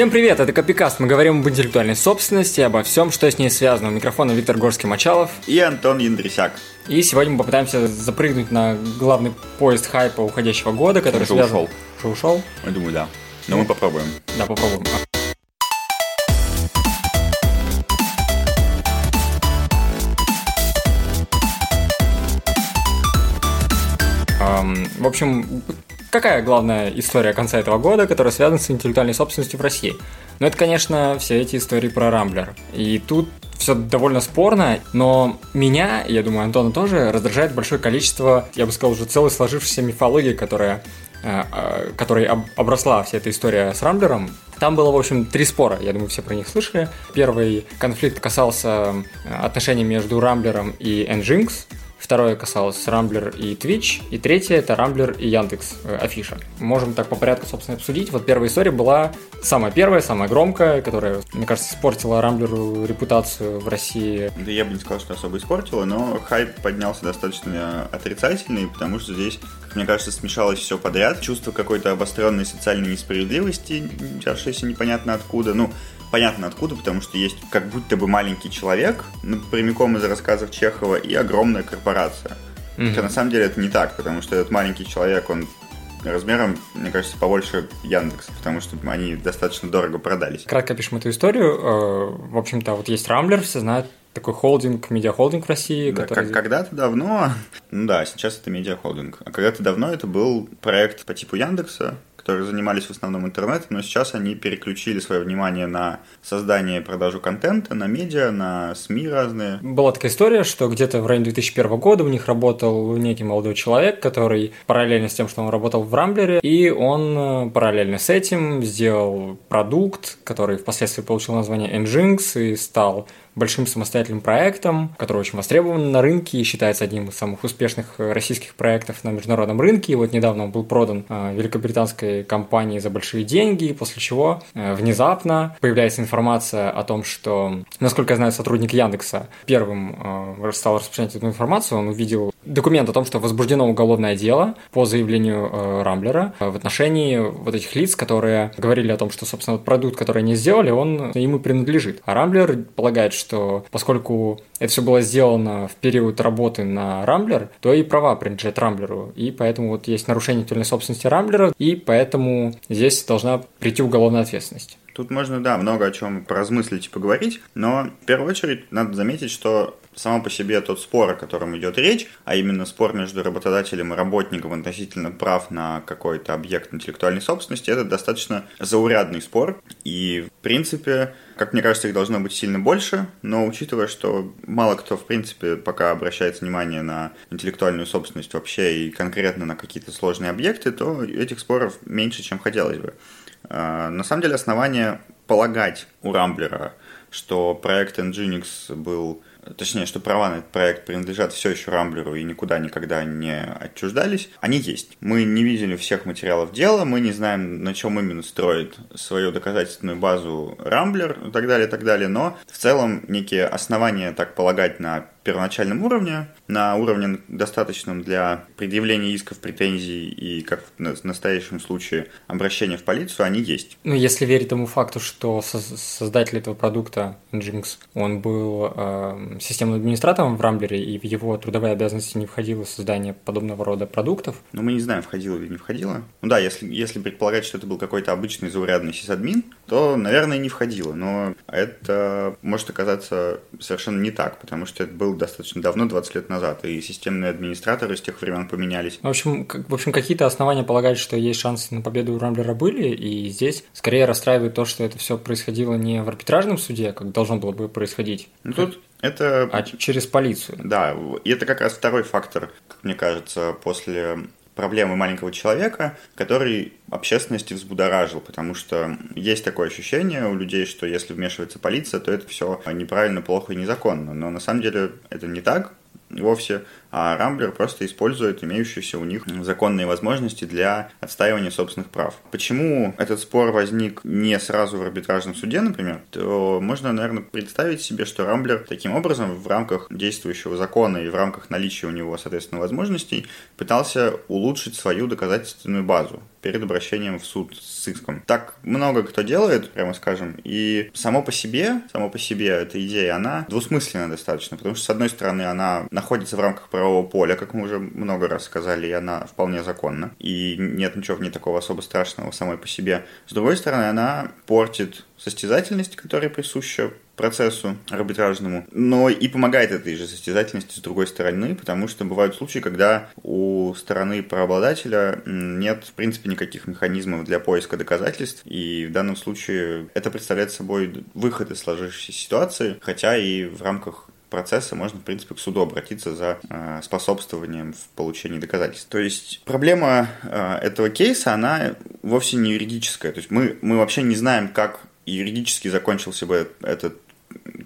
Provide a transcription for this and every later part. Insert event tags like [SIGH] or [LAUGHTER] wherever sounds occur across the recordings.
Всем привет, это Копикаст. Мы говорим об интеллектуальной собственности, обо всем, что с ней связано. У микрофона Виктор Горский-Мачалов. И Антон Яндрисяк. И сегодня мы попытаемся запрыгнуть на главный поезд хайпа уходящего года, который Уже связан... ушел. Уже ушел? Я думаю, да. Но мы попробуем. Да, попробуем. Ам, В общем, какая главная история конца этого года, которая связана с интеллектуальной собственностью в России? Ну, это, конечно, все эти истории про Рамблер. И тут все довольно спорно, но меня, я думаю, Антона тоже, раздражает большое количество, я бы сказал, уже целой сложившейся мифологии, которая э, э, которой об- обросла вся эта история с Рамблером. Там было, в общем, три спора, я думаю, все про них слышали. Первый конфликт касался э, отношений между Рамблером и Nginx, Второе касалось Рамблер и Twitch. И третье это Рамблер и Яндекс э, Афиша. Можем так по порядку, собственно, обсудить. Вот первая история была самая первая, самая громкая, которая, мне кажется, испортила Рамблеру репутацию в России. Да я бы не сказал, что особо испортило, но хайп поднялся достаточно отрицательный, потому что здесь, мне кажется, смешалось все подряд. Чувство какой-то обостренной социальной несправедливости, взявшейся непонятно откуда. Ну, понятно откуда, потому что есть как будто бы маленький человек, ну, прямиком из рассказов Чехова, и огромная корпорация. Хотя на самом деле это не так, потому что этот маленький человек, он размером, мне кажется, побольше Яндекса, потому что они достаточно дорого продались. Кратко опишем эту историю. Э, В общем-то, вот есть Рамблер, все знают, такой холдинг, медиахолдинг в России, Да, который... как- когда-то давно, [LAUGHS] ну да, сейчас это медиахолдинг, а когда-то давно это был проект по типу Яндекса, которые занимались в основном интернетом, но сейчас они переключили свое внимание на создание и продажу контента, на медиа, на СМИ разные. Была такая история, что где-то в районе 2001 года у них работал некий молодой человек, который параллельно с тем, что он работал в Рамблере, и он э, параллельно с этим сделал продукт, который впоследствии получил название Nginx и стал большим самостоятельным проектом, который очень востребован на рынке и считается одним из самых успешных э, российских проектов на международном рынке. И вот недавно он был продан э, великобританской компании за большие деньги, после чего э, внезапно появляется информация о том, что, насколько я знаю, сотрудник Яндекса первым стал распространять эту информацию, он увидел документ о том, что возбуждено уголовное дело по заявлению э, Рамблера э, в отношении вот этих лиц, которые говорили о том, что, собственно, вот продукт, который они сделали, он ему принадлежит. А Рамблер полагает, что поскольку это все было сделано в период работы на Рамблер, то и права принадлежат Рамблеру. И поэтому вот есть нарушение интеллектуальной собственности Рамблера, и поэтому здесь должна прийти уголовная ответственность. Тут можно, да, много о чем поразмыслить и поговорить, но в первую очередь надо заметить, что само по себе тот спор, о котором идет речь, а именно спор между работодателем и работником относительно прав на какой-то объект интеллектуальной собственности, это достаточно заурядный спор. И, в принципе, как мне кажется, их должно быть сильно больше, но учитывая, что мало кто, в принципе, пока обращает внимание на интеллектуальную собственность вообще и конкретно на какие-то сложные объекты, то этих споров меньше, чем хотелось бы. А, На самом деле основание полагать у Рамблера, что проект Nginx был точнее, что права на этот проект принадлежат все еще Рамблеру и никуда никогда не отчуждались, они есть. Мы не видели всех материалов дела, мы не знаем, на чем именно строит свою доказательственную базу Рамблер и так далее, и так далее, но в целом некие основания так полагать на первоначальном уровне, на уровне достаточном для предъявления исков, претензий и, как в настоящем случае, обращения в полицию, они есть. Ну, если верить тому факту, что со- создатель этого продукта, Nginx, он был э, системным администратором в Рамблере, и в его трудовые обязанности не входило создание подобного рода продуктов, Но мы не знаем, входило или не входило. Ну да, если, если предполагать, что это был какой-то обычный заурядный сисадмин, то, наверное, не входило. Но это может оказаться совершенно не так, потому что это был достаточно давно, 20 лет назад, и системные администраторы с тех времен поменялись. В общем, как- в общем, какие-то основания полагать, что есть шансы на победу у Рамблера были, и здесь скорее расстраивает то, что это все происходило не в арбитражном суде, как должно было бы происходить, Ну тут это... а через полицию. Да, и это как раз второй фактор, как мне кажется, после проблемы маленького человека, который общественности взбудоражил, потому что есть такое ощущение у людей, что если вмешивается полиция, то это все неправильно, плохо и незаконно. Но на самом деле это не так вовсе. А Рамблер просто использует имеющиеся у них законные возможности для отстаивания собственных прав. Почему этот спор возник не сразу в арбитражном суде, например, то можно, наверное, представить себе, что Рамблер таким образом в рамках действующего закона и в рамках наличия у него, соответственно, возможностей пытался улучшить свою доказательственную базу перед обращением в суд с иском. Так много кто делает, прямо скажем, и само по себе, само по себе эта идея, она двусмысленная достаточно, потому что, с одной стороны, она находится в рамках правового поля, как мы уже много раз сказали, и она вполне законна, и нет ничего в ней такого особо страшного самой по себе. С другой стороны, она портит состязательность, которая присуща процессу арбитражному, но и помогает этой же состязательности с другой стороны, потому что бывают случаи, когда у стороны правообладателя нет, в принципе, никаких механизмов для поиска доказательств, и в данном случае это представляет собой выход из сложившейся ситуации, хотя и в рамках процесса можно, в принципе, к суду обратиться за э, способствованием в получении доказательств. То есть проблема э, этого кейса, она вовсе не юридическая. То есть мы, мы вообще не знаем, как юридически закончился бы этот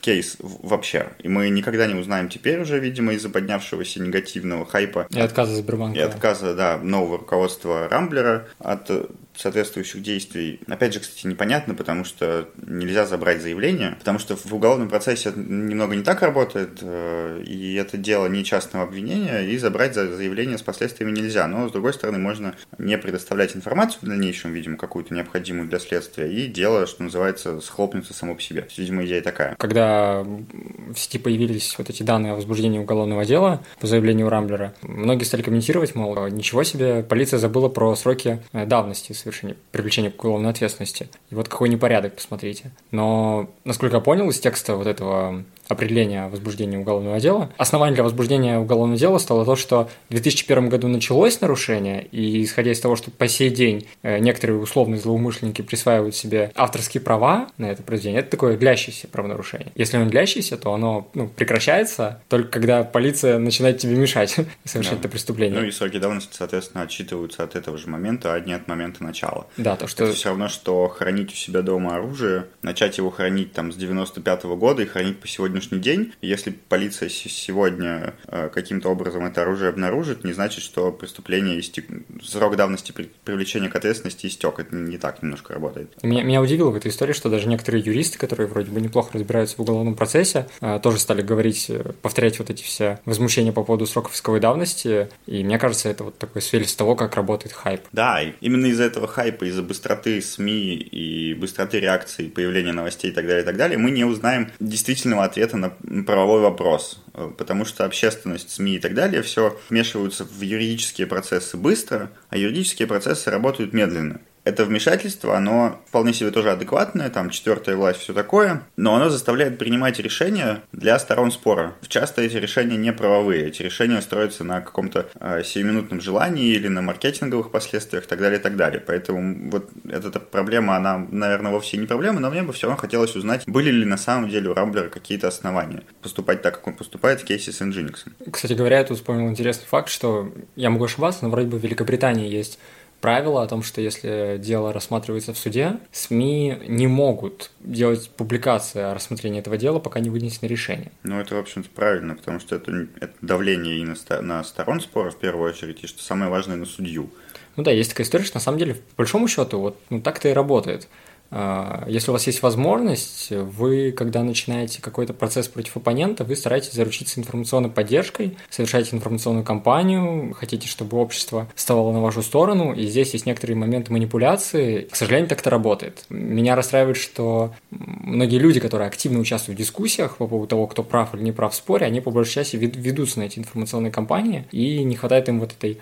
кейс вообще. И мы никогда не узнаем теперь уже, видимо, из-за поднявшегося негативного хайпа. И отказа Сбербанка. И отказа, да, нового руководства Рамблера от соответствующих действий. Опять же, кстати, непонятно, потому что нельзя забрать заявление, потому что в уголовном процессе немного не так работает, э, и это дело не частного обвинения, и забрать заявление с последствиями нельзя. Но, с другой стороны, можно не предоставлять информацию в дальнейшем, видимо, какую-то необходимую для следствия, и дело, что называется, схлопнется само по себе. Видимо, идея такая. Когда в сети появились вот эти данные о возбуждении уголовного дела по заявлению Рамблера, многие стали комментировать, мол, ничего себе, полиция забыла про сроки э, давности совершения, привлечения к уголовной ответственности. И вот какой непорядок, посмотрите. Но, насколько я понял из текста вот этого определения возбуждения уголовного дела. Основанием для возбуждения уголовного дела стало то, что в 2001 году началось нарушение, и исходя из того, что по сей день э, некоторые условные злоумышленники присваивают себе авторские права на это произведение, это такое длящееся правонарушение. Если оно длящееся, то оно ну, прекращается только когда полиция начинает тебе мешать [LAUGHS] совершать да. это преступление. Ну и сроки давности, соответственно, отчитываются от этого же момента, а не от момента начала. Да, то что... Это все равно, что хранить у себя дома оружие, начать его хранить там с 95 -го года и хранить по сегодня сегодняшний день. Если полиция сегодня э, каким-то образом это оружие обнаружит, не значит, что преступление истек... срок давности привлечения к ответственности истек. Это не так немножко работает. Меня, меня удивило в этой истории, что даже некоторые юристы, которые вроде бы неплохо разбираются в уголовном процессе, э, тоже стали говорить, э, повторять вот эти все возмущения по поводу сроков исковой давности. И мне кажется, это вот такой свидетельство того, как работает хайп. Да, именно из-за этого хайпа, из-за быстроты СМИ и быстроты реакции, появления новостей и так далее, и так далее, мы не узнаем действительного ответа на правовой вопрос, потому что общественность, СМИ и так далее все вмешиваются в юридические процессы быстро, а юридические процессы работают медленно это вмешательство, оно вполне себе тоже адекватное, там четвертая власть, все такое, но оно заставляет принимать решения для сторон спора. Часто эти решения не правовые, эти решения строятся на каком-то э, сиюминутном желании или на маркетинговых последствиях и так далее, и так далее. Поэтому вот эта проблема, она, наверное, вовсе не проблема, но мне бы все равно хотелось узнать, были ли на самом деле у Рамблера какие-то основания поступать так, как он поступает в кейсе с Nginx. Кстати говоря, я тут вспомнил интересный факт, что я могу ошибаться, но вроде бы в Великобритании есть правило о том, что если дело рассматривается в суде, СМИ не могут делать публикации о рассмотрении этого дела, пока не вынесено решение. Ну, это, в общем-то, правильно, потому что это, это давление и на, на сторон спора, в первую очередь, и что самое важное, на судью. Ну да, есть такая история, что на самом деле, по большому счету, вот ну, так-то и работает. А, если у вас есть возможность, вы, когда начинаете какой-то процесс против оппонента, вы стараетесь заручиться информационной поддержкой, совершаете информационную кампанию, хотите, чтобы общество вставало на вашу сторону, и здесь есть некоторые моменты манипуляции. К сожалению, так это работает. Меня расстраивает, что многие люди, которые активно участвуют в дискуссиях по поводу того, кто прав или не прав в споре, они по большей части ведутся на эти информационные кампании, и не хватает им вот этой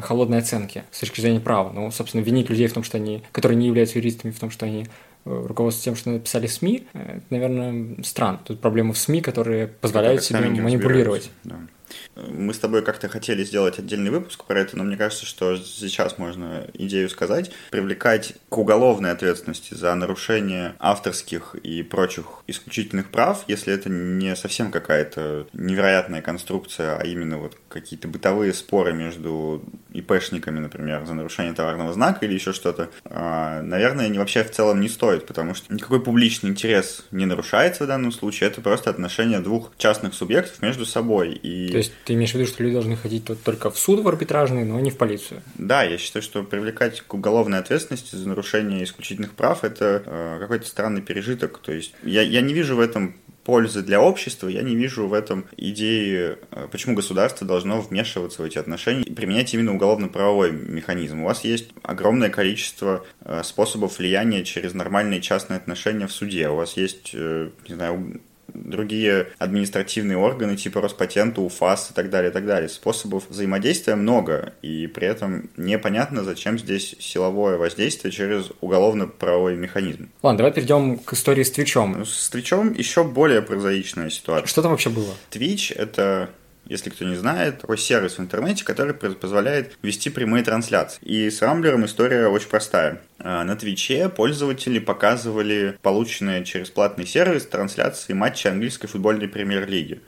холодной оценки с точки зрения права. Ну, собственно, винить людей в том, что они, которые не являются юристами, в том, что они э, руководствуются тем, что написали СМИ, э, это, наверное, странно. Тут проблема в СМИ, которые позволяют себе манипулировать. Да. Мы с тобой как-то хотели сделать отдельный выпуск про это, но мне кажется, что сейчас можно идею сказать. Привлекать к уголовной ответственности за нарушение авторских и прочих исключительных прав, если это не совсем какая-то невероятная конструкция, а именно вот какие-то бытовые споры между ИПшниками, например, за нарушение товарного знака или еще что-то, а, наверное, не вообще в целом не стоит, потому что никакой публичный интерес не нарушается в данном случае, это просто отношения двух частных субъектов между собой. И То есть ты имеешь в виду, что люди должны ходить только в суд в арбитражный, но не в полицию? Да, я считаю, что привлекать к уголовной ответственности за нарушение исключительных прав – это э, какой-то странный пережиток. То есть я, я не вижу в этом пользы для общества, я не вижу в этом идеи, э, почему государство должно вмешиваться в эти отношения и применять именно уголовно-правовой механизм. У вас есть огромное количество э, способов влияния через нормальные частные отношения в суде. У вас есть, э, не знаю, другие административные органы типа Роспатента, УФАС и так далее, и так далее. Способов взаимодействия много, и при этом непонятно, зачем здесь силовое воздействие через уголовно-правовой механизм. Ладно, давай перейдем к истории с Твичом. Ну, с Твичом еще более прозаичная ситуация. Что там вообще было? Твич — это если кто не знает, такой сервис в интернете, который позволяет вести прямые трансляции. И с Рамблером история очень простая. А, на Твиче пользователи показывали полученные через платный сервис трансляции матчей английской футбольной премьер-лиги.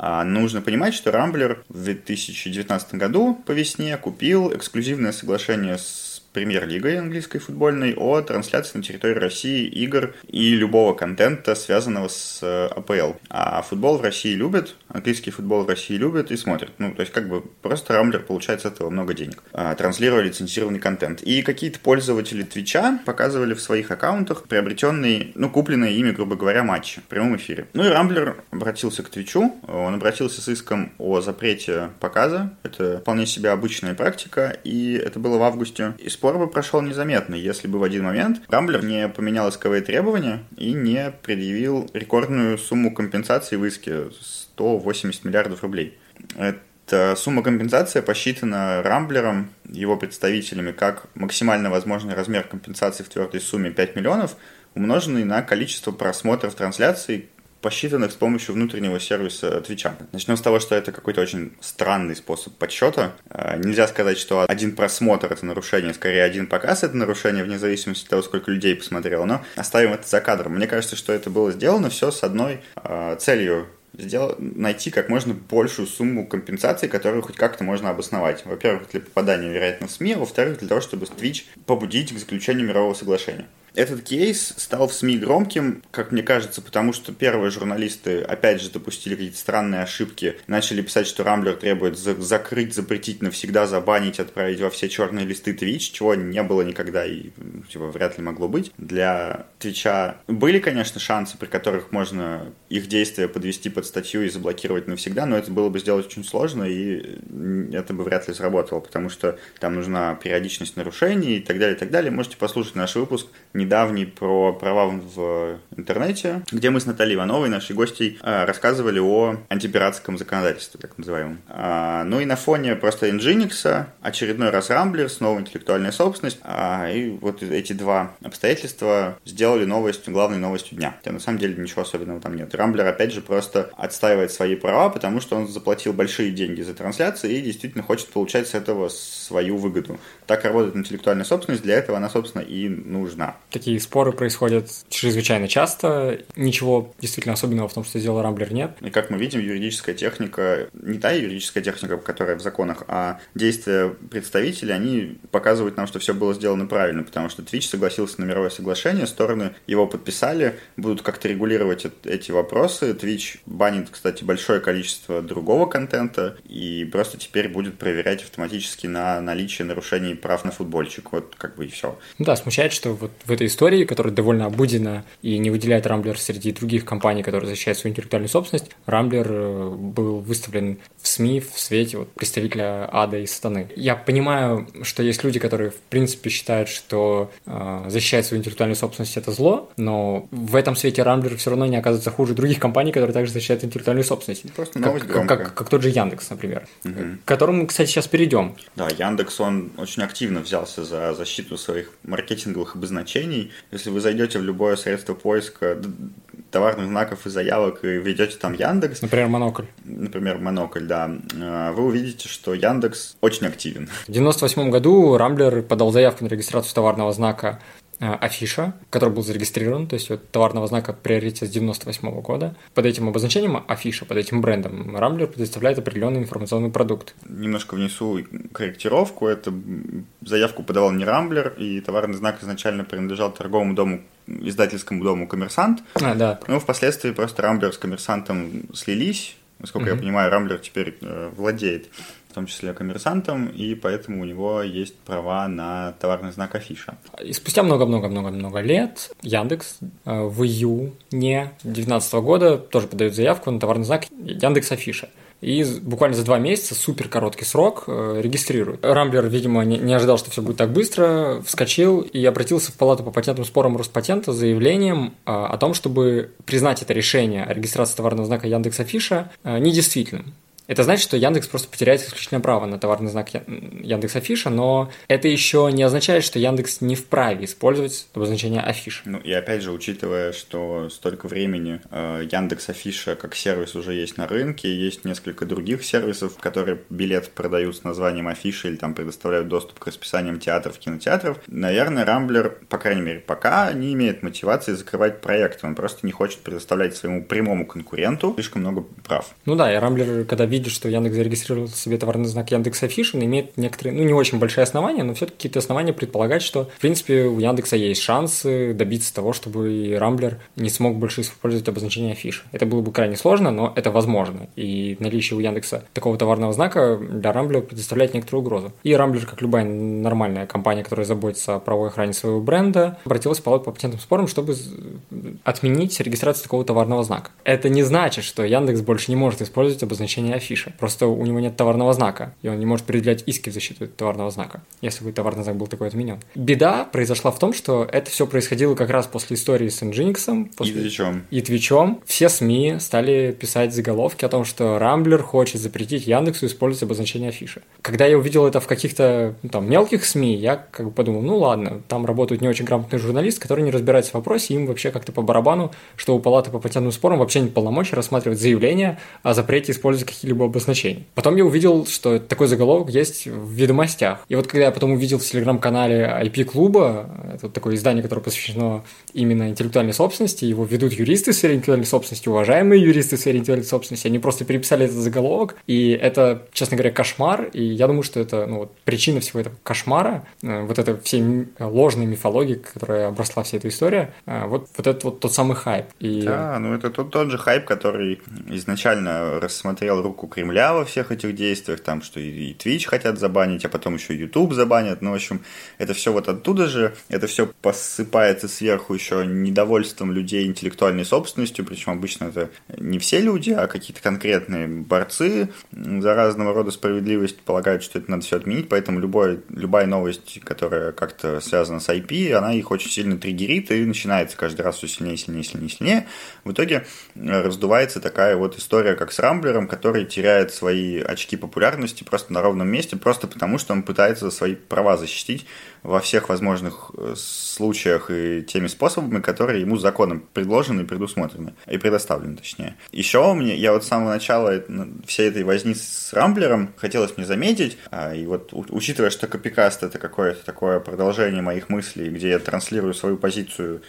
А нужно понимать, что Рамблер в 2019 году по весне купил эксклюзивное соглашение с премьер-лигой английской футбольной о трансляции на территории России игр и любого контента, связанного с э, АПЛ. А футбол в России любят, английский футбол в России любят и смотрят. Ну, то есть как бы просто Рамблер получает с этого много денег. А, транслируя лицензированный контент. И какие-то пользователи Твича показывали в своих аккаунтах приобретенные, ну, купленные ими, грубо говоря, матчи в прямом эфире. Ну и Рамблер обратился к Твичу, он обратился с иском о запрете показа. Это вполне себе обычная практика, и это было в августе. И спор бы прошел незаметно, если бы в один момент Рамблер не поменял исковые требования и не предъявил рекордную сумму компенсации в иске 180 миллиардов рублей. Эта сумма компенсации посчитана Рамблером, его представителями, как максимально возможный размер компенсации в твердой сумме 5 миллионов, умноженный на количество просмотров трансляций, посчитанных с помощью внутреннего сервиса Твича. Начнем с того, что это какой-то очень странный способ подсчета. А, нельзя сказать, что один просмотр — это нарушение, скорее один показ — это нарушение, вне зависимости от того, сколько людей посмотрело. Но оставим это за кадром. Мне кажется, что это было сделано все с одной э, целью сделать, найти как можно большую сумму компенсации, которую хоть как-то можно обосновать. Во-первых, для попадания, вероятно, в СМИ, а во-вторых, для того, чтобы Twitch побудить к заключению мирового соглашения. Этот кейс стал в СМИ громким, как мне кажется, потому что первые журналисты опять же допустили какие-то странные ошибки, начали писать, что Рамблер требует за- закрыть, запретить навсегда, забанить, отправить во все черные листы Twitch, чего не было никогда и типа, вряд ли могло быть. Для Твича были, конечно, шансы, при которых можно их действия подвести под статью и заблокировать навсегда, но это было бы сделать очень сложно, и это бы вряд ли сработало, потому что там нужна периодичность нарушений и так далее, и так далее. Можете послушать наш выпуск не недавний про права в интернете, где мы с Натальей Ивановой, нашей гостей, а, рассказывали о антипиратском законодательстве, так называемом. А, ну и на фоне просто Nginx, очередной раз Рамблер, снова интеллектуальная собственность, а, и вот эти два обстоятельства сделали новостью, главной новостью дня. Хотя на самом деле ничего особенного там нет. Рамблер, опять же, просто отстаивает свои права, потому что он заплатил большие деньги за трансляции и действительно хочет получать с этого свою выгоду. Так работает интеллектуальная собственность, для этого она, собственно, и нужна. Такие споры происходят чрезвычайно часто. Ничего действительно особенного в том, что сделал Рамблер, нет. И как мы видим, юридическая техника, не та юридическая техника, которая в законах, а действия представителей, они показывают нам, что все было сделано правильно, потому что Twitch согласился на мировое соглашение, стороны его подписали, будут как-то регулировать эти вопросы. Twitch банит, кстати, большое количество другого контента и просто теперь будет проверять автоматически на наличие нарушений прав на футбольчик. Вот как бы и все. Да, смущает, что вот в этой истории, которая довольно обыдена и не выделяет Рамблер среди других компаний, которые защищают свою интеллектуальную собственность, Рамблер э, был выставлен в СМИ в свете вот, представителя ада и сатаны. Я понимаю, что есть люди, которые в принципе считают, что э, защищать свою интеллектуальную собственность это зло, но в этом свете Рамблер все равно не оказывается хуже других компаний, которые также защищают интеллектуальную собственность. Просто как, как, как, как тот же Яндекс, например, угу. к которому, кстати, сейчас перейдем. Да, Яндекс, он очень активно взялся за защиту своих маркетинговых обозначений. Если вы зайдете в любое средство поиска товарных знаков и заявок и введете там Яндекс. Например, Монокль. Например, Монокль, да. Э, вы увидите, что Яндекс очень активен. В 98 году Рамблер подал заявку на регистрацию товарного знака афиша, который был зарегистрирован, то есть вот товарного знака приоритет с 98 года. Под этим обозначением афиша, под этим брендом Рамблер предоставляет определенный информационный продукт. Немножко внесу корректировку. Это заявку подавал не Рамблер, и товарный знак изначально принадлежал торговому дому издательскому дому «Коммерсант». А, да. Но впоследствии просто Рамблер с «Коммерсантом» слились, Насколько mm-hmm. я понимаю, Рамблер теперь э, владеет в том числе коммерсантом, и поэтому у него есть права на товарный знак афиша. И спустя много-много-много-много лет Яндекс э, в июне 2019 года тоже подает заявку на товарный знак Яндекс Афиша и буквально за два месяца, супер короткий срок, э, регистрируют. Рамблер, видимо, не, не ожидал, что все будет так быстро, вскочил и обратился в палату по патентным спорам Роспатента с заявлением э, о том, чтобы признать это решение о регистрации товарного знака Яндекс Афиша э, недействительным. Это значит, что Яндекс просто потеряет исключительное право на товарный знак Яндекс Афиша, но это еще не означает, что Яндекс не вправе использовать обозначение Афиша. Ну и опять же, учитывая, что столько времени э, Яндекс Афиша как сервис уже есть на рынке, есть несколько других сервисов, которые билет продают с названием Афиша или там предоставляют доступ к расписаниям театров, кинотеатров, наверное, Рамблер, по крайней мере, пока не имеет мотивации закрывать проект. Он просто не хочет предоставлять своему прямому конкуренту слишком много прав. Ну да, и Рамблер, когда видит видит, что Яндекс зарегистрировал себе товарный знак Яндекс Афишин, имеет некоторые, ну, не очень большие основания, но все-таки какие-то основания предполагать, что, в принципе, у Яндекса есть шансы добиться того, чтобы и Рамблер не смог больше использовать обозначение афиши. Это было бы крайне сложно, но это возможно. И наличие у Яндекса такого товарного знака для Рамблера предоставляет некоторую угрозу. И Рамблер, как любая нормальная компания, которая заботится о правовой охране своего бренда, обратилась в по патентным спорам, чтобы отменить регистрацию такого товарного знака. Это не значит, что Яндекс больше не может использовать обозначение афиши афиша. Просто у него нет товарного знака, и он не может предъявлять иски в защиту товарного знака, если бы товарный знак был такой отменен. Беда произошла в том, что это все происходило как раз после истории с Nginx. После... И Твичом. И Твичом. Все СМИ стали писать заголовки о том, что Рамблер хочет запретить Яндексу использовать обозначение афиши. Когда я увидел это в каких-то ну, там мелких СМИ, я как бы подумал, ну ладно, там работают не очень грамотные журналисты, которые не разбираются в вопросе, им вообще как-то по барабану, что у палаты по патентным спорам вообще нет полномочий рассматривать заявление о запрете использовать какие-либо обозначений. Потом я увидел, что такой заголовок есть в ведомостях. И вот когда я потом увидел в телеграм-канале IP-клуба, это такое издание, которое посвящено именно интеллектуальной собственности, его ведут юристы в интеллектуальной собственности, уважаемые юристы в интеллектуальной собственности, они просто переписали этот заголовок, и это, честно говоря, кошмар, и я думаю, что это ну, вот, причина всего этого кошмара, э, вот это всей ложной мифологии, которая обросла вся эта история, э, вот, вот это вот тот самый хайп. И... Да, ну это тот, тот же хайп, который изначально рассмотрел руку Кремля во всех этих действиях, там, что и, Twitch хотят забанить, а потом еще YouTube забанят, ну, в общем, это все вот оттуда же, это все посыпается сверху еще недовольством людей интеллектуальной собственностью, причем обычно это не все люди, а какие-то конкретные борцы за разного рода справедливость полагают, что это надо все отменить, поэтому любой, любая новость, которая как-то связана с IP, она их очень сильно триггерит и начинается каждый раз все сильнее, сильнее, сильнее, сильнее. В итоге раздувается такая вот история, как с Рамблером, который теряет свои очки популярности просто на ровном месте, просто потому что он пытается свои права защитить во всех возможных э, случаях и теми способами, которые ему законом предложены и предусмотрены, и предоставлены, точнее. Еще мне, я вот с самого начала всей этой возни с Рамблером хотелось мне заметить, а, и вот учитывая, что Копикаст это какое-то такое продолжение моих мыслей, где я транслирую свою позицию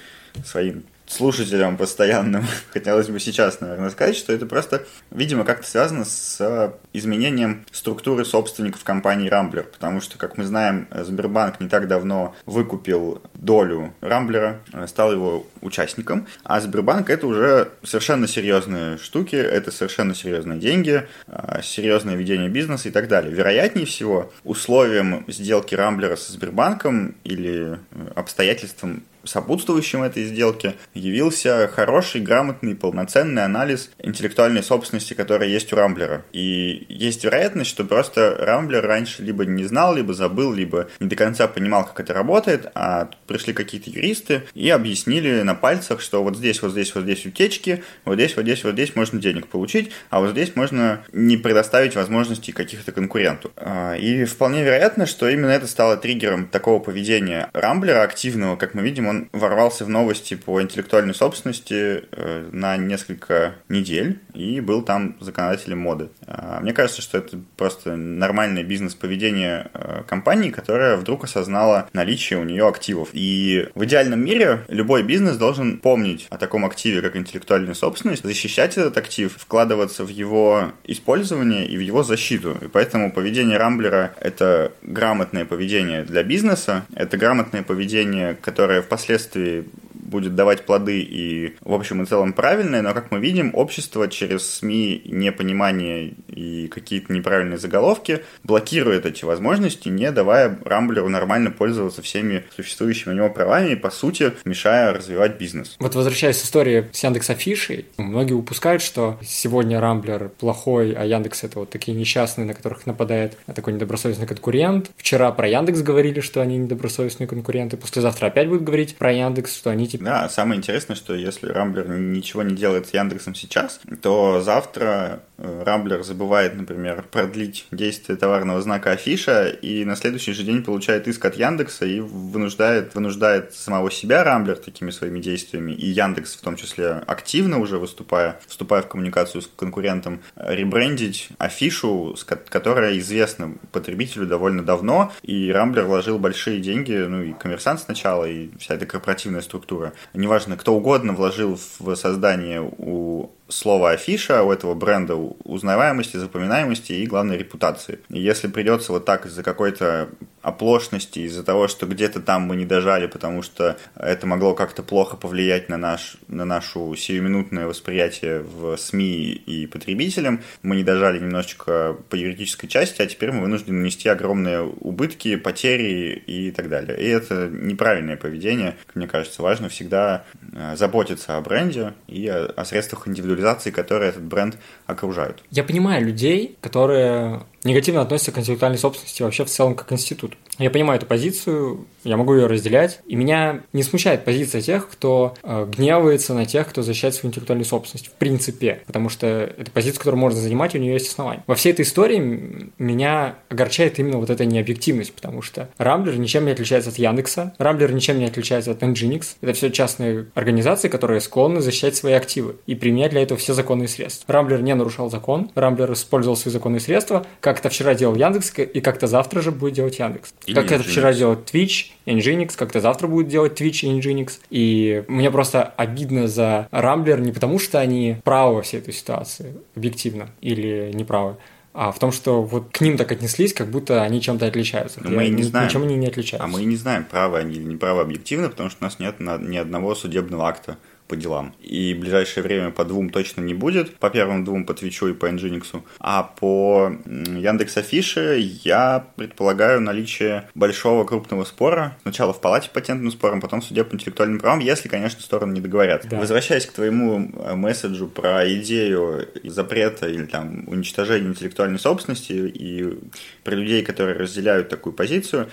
своим слушателям постоянным. [LAUGHS] Хотелось бы сейчас, наверное, сказать, что это просто, видимо, как-то связано с изменением структуры собственников компании Рамблер, потому что, как мы знаем, Сбербанк не так давно выкупил долю Рамблера, стал его участником, а Сбербанк это уже совершенно серьезные штуки, это совершенно серьезные деньги, а, серьезное ведение бизнеса и так далее. Вероятнее всего, условием сделки Рамблера со Сбербанком или обстоятельством сопутствующим этой сделке явился хороший, грамотный, полноценный анализ интеллектуальной собственности, которая есть у Рамблера. И есть вероятность, что просто Рамблер раньше либо не знал, либо забыл, либо не до конца понимал, как это работает, а пришли какие-то юристы и объяснили на пальцах, что вот здесь, вот здесь, вот здесь утечки, вот здесь, вот здесь, вот здесь можно денег получить, а вот здесь можно не предоставить возможностей каких-то конкуренту. А, и вполне вероятно, что именно это стало триггером такого поведения Рамблера активного, как мы видим, он ворвался в новости по интеллектуальной собственности э, на несколько недель и был там законодателем моды. А, мне кажется, что это просто нормальное бизнес-поведение э, компании, которая вдруг осознала наличие у нее активов. И в идеальном мире любой бизнес должен помнить о таком активе, как интеллектуальная собственность, защищать этот актив, вкладываться в его использование и в его защиту. И поэтому поведение Рамблера — это грамотное поведение для бизнеса, это грамотное поведение, которое впоследствии будет давать плоды и, в общем и целом, правильное, но, как мы видим, общество через СМИ непонимание и какие-то неправильные заголовки блокирует эти возможности, не давая Рамблеру нормально пользоваться всеми существующими у него правами и, по сути, мешая развивать бизнес. Вот возвращаясь к истории с Яндекс Афишей, многие упускают, что сегодня Рамблер плохой, а Яндекс это вот такие несчастные, на которых нападает такой недобросовестный конкурент. Вчера про Яндекс говорили, что они недобросовестные конкуренты, послезавтра опять будут говорить про Яндекс, что они Да, самое интересное, что если Рамблер ничего не делает с Яндексом сейчас, то завтра Рамблер забывает, например, продлить действие товарного знака афиша, и на следующий же день получает иск от Яндекса и вынуждает, вынуждает самого себя Рамблер такими своими действиями, и Яндекс в том числе активно уже выступая, вступая в коммуникацию с конкурентом, ребрендить афишу, которая известна потребителю довольно давно, и Рамблер вложил большие деньги, ну и коммерсант сначала, и вся эта корпоративная структура. Неважно, кто угодно вложил в создание у слова афиша, у этого бренда узнаваемости, запоминаемости и, главной репутации. И если придется вот так из-за какой-то оплошности, из-за того, что где-то там мы не дожали, потому что это могло как-то плохо повлиять на, наш, на нашу сиюминутное восприятие в СМИ и потребителям, мы не дожали немножечко по юридической части, а теперь мы вынуждены нести огромные убытки, потери и так далее. И это неправильное поведение. Мне кажется, важно всегда э, заботиться о бренде и о средствах индивидуальности цивилизации, которые этот бренд окружают. Я понимаю людей, которые негативно относятся к интеллектуальной собственности вообще в целом как институт. Я понимаю эту позицию, я могу ее разделять, и меня не смущает позиция тех, кто э, гневается на тех, кто защищает свою интеллектуальную собственность, в принципе, потому что это позиция, которую можно занимать, у нее есть основания. Во всей этой истории меня огорчает именно вот эта необъективность, потому что Рамблер ничем не отличается от Яндекса, Рамблер ничем не отличается от Nginx. Это все частные организации, которые склонны защищать свои активы и применять для этого все законные средства. Рамблер не нарушал закон, Рамблер использовал свои законные средства, как это вчера делал Яндекс, и как-то завтра же будет делать Яндекс. И как это вчера делал Twitch, Nginx, как-то завтра будет делать Twitch и Nginx. И мне просто обидно за Рамблер не потому, что они правы во всей этой ситуации, объективно, или неправы, а в том, что вот к ним так отнеслись, как будто они чем-то отличаются. Но мы не знаем. Ничем они не отличаются. А мы не знаем, правы они или неправы объективно, потому что у нас нет ни одного судебного акта по делам. И в ближайшее время по двум точно не будет. По первым двум по Твичу и по Nginx. А по Яндекс Афише я предполагаю наличие большого крупного спора. Сначала в палате патентным спором, потом в суде по интеллектуальным правам, если, конечно, стороны не договорятся. Да. Возвращаясь к твоему э, месседжу про идею запрета или там уничтожения интеллектуальной собственности и про людей, которые разделяют такую позицию,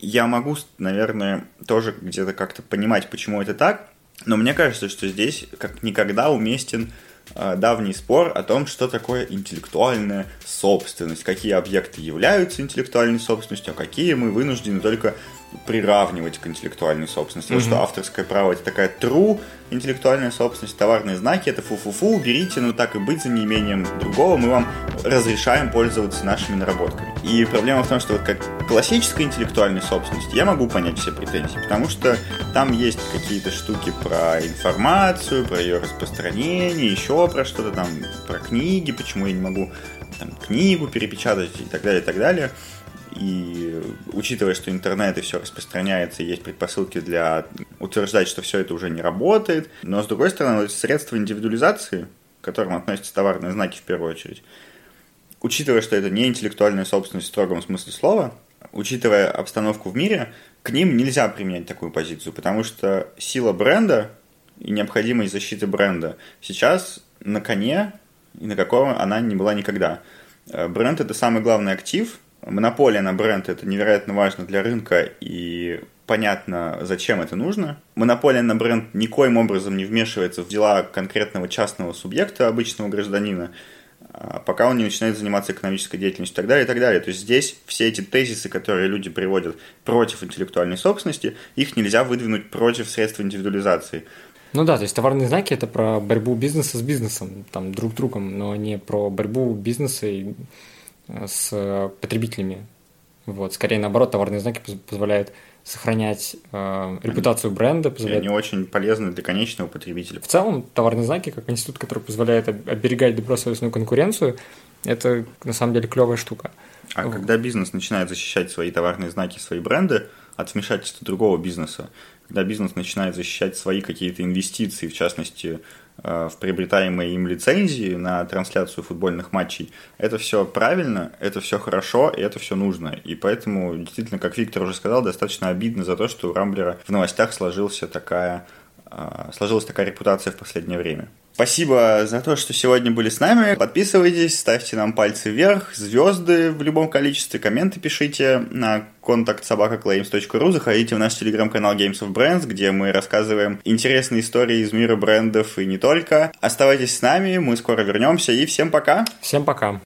я могу, наверное, тоже где-то как-то понимать, почему это так, но мне кажется, что здесь как никогда уместен э, давний спор о том, что такое интеллектуальная собственность, какие объекты являются интеллектуальной собственностью, а какие мы вынуждены только приравнивать к интеллектуальной собственности. Mm-hmm. Вот что авторское право это такая true интеллектуальная собственность, товарные знаки это фу-фу-фу, уберите, ну так и быть, за неимением другого мы вам разрешаем пользоваться нашими наработками. И проблема в том, что вот как классическая интеллектуальная собственность, я могу понять все претензии, потому что там есть какие-то штуки про информацию, про ее распространение, еще про что-то там, про книги, почему я не могу там, книгу перепечатать и так далее, и так далее. И учитывая, что интернет и все распространяется, есть предпосылки для утверждать, что все это уже не работает. Но с другой стороны, средства индивидуализации, к которым относятся товарные знаки в первую очередь, учитывая, что это не интеллектуальная собственность в строгом смысле слова, учитывая обстановку в мире, к ним нельзя применять такую позицию, потому что сила бренда и необходимость защиты бренда сейчас на коне, и на каком она не была никогда. Э, бренд – это самый главный актив – Монополия на бренд – это невероятно важно для рынка, и понятно, зачем это нужно. Монополия на бренд никоим образом не вмешивается в дела конкретного частного субъекта, обычного гражданина, а пока он не начинает заниматься экономической деятельностью и так далее, и так далее. То есть здесь все эти тезисы, которые люди приводят против интеллектуальной собственности, их нельзя выдвинуть против средств индивидуализации. Ну да, то есть товарные знаки – это про борьбу бизнеса с бизнесом, там, друг другом, но не про борьбу бизнеса и с потребителями. Вот. Скорее наоборот, товарные знаки позволяют сохранять э, репутацию бренда. Позволяет... И они очень полезны для конечного потребителя. В целом, товарные знаки, как институт, который позволяет оберегать добросовестную конкуренцию, это на самом деле клевая штука. А вот. когда бизнес начинает защищать свои товарные знаки, свои бренды от вмешательства другого бизнеса, когда бизнес начинает защищать свои какие-то инвестиции, в частности, в приобретаемые им лицензии на трансляцию футбольных матчей, это все правильно, это все хорошо, и это все нужно. И поэтому, действительно, как Виктор уже сказал, достаточно обидно за то, что у Рамблера в новостях сложился такая, э, сложилась такая репутация в последнее время. Спасибо за то, что сегодня были с нами. Подписывайтесь, ставьте нам пальцы вверх, звезды в любом количестве, комменты пишите на контакт собакаклеймс.ру, заходите в наш телеграм-канал Games of Brands, где мы рассказываем интересные истории из мира брендов и не только. Оставайтесь с нами, мы скоро вернемся и всем пока. Всем пока.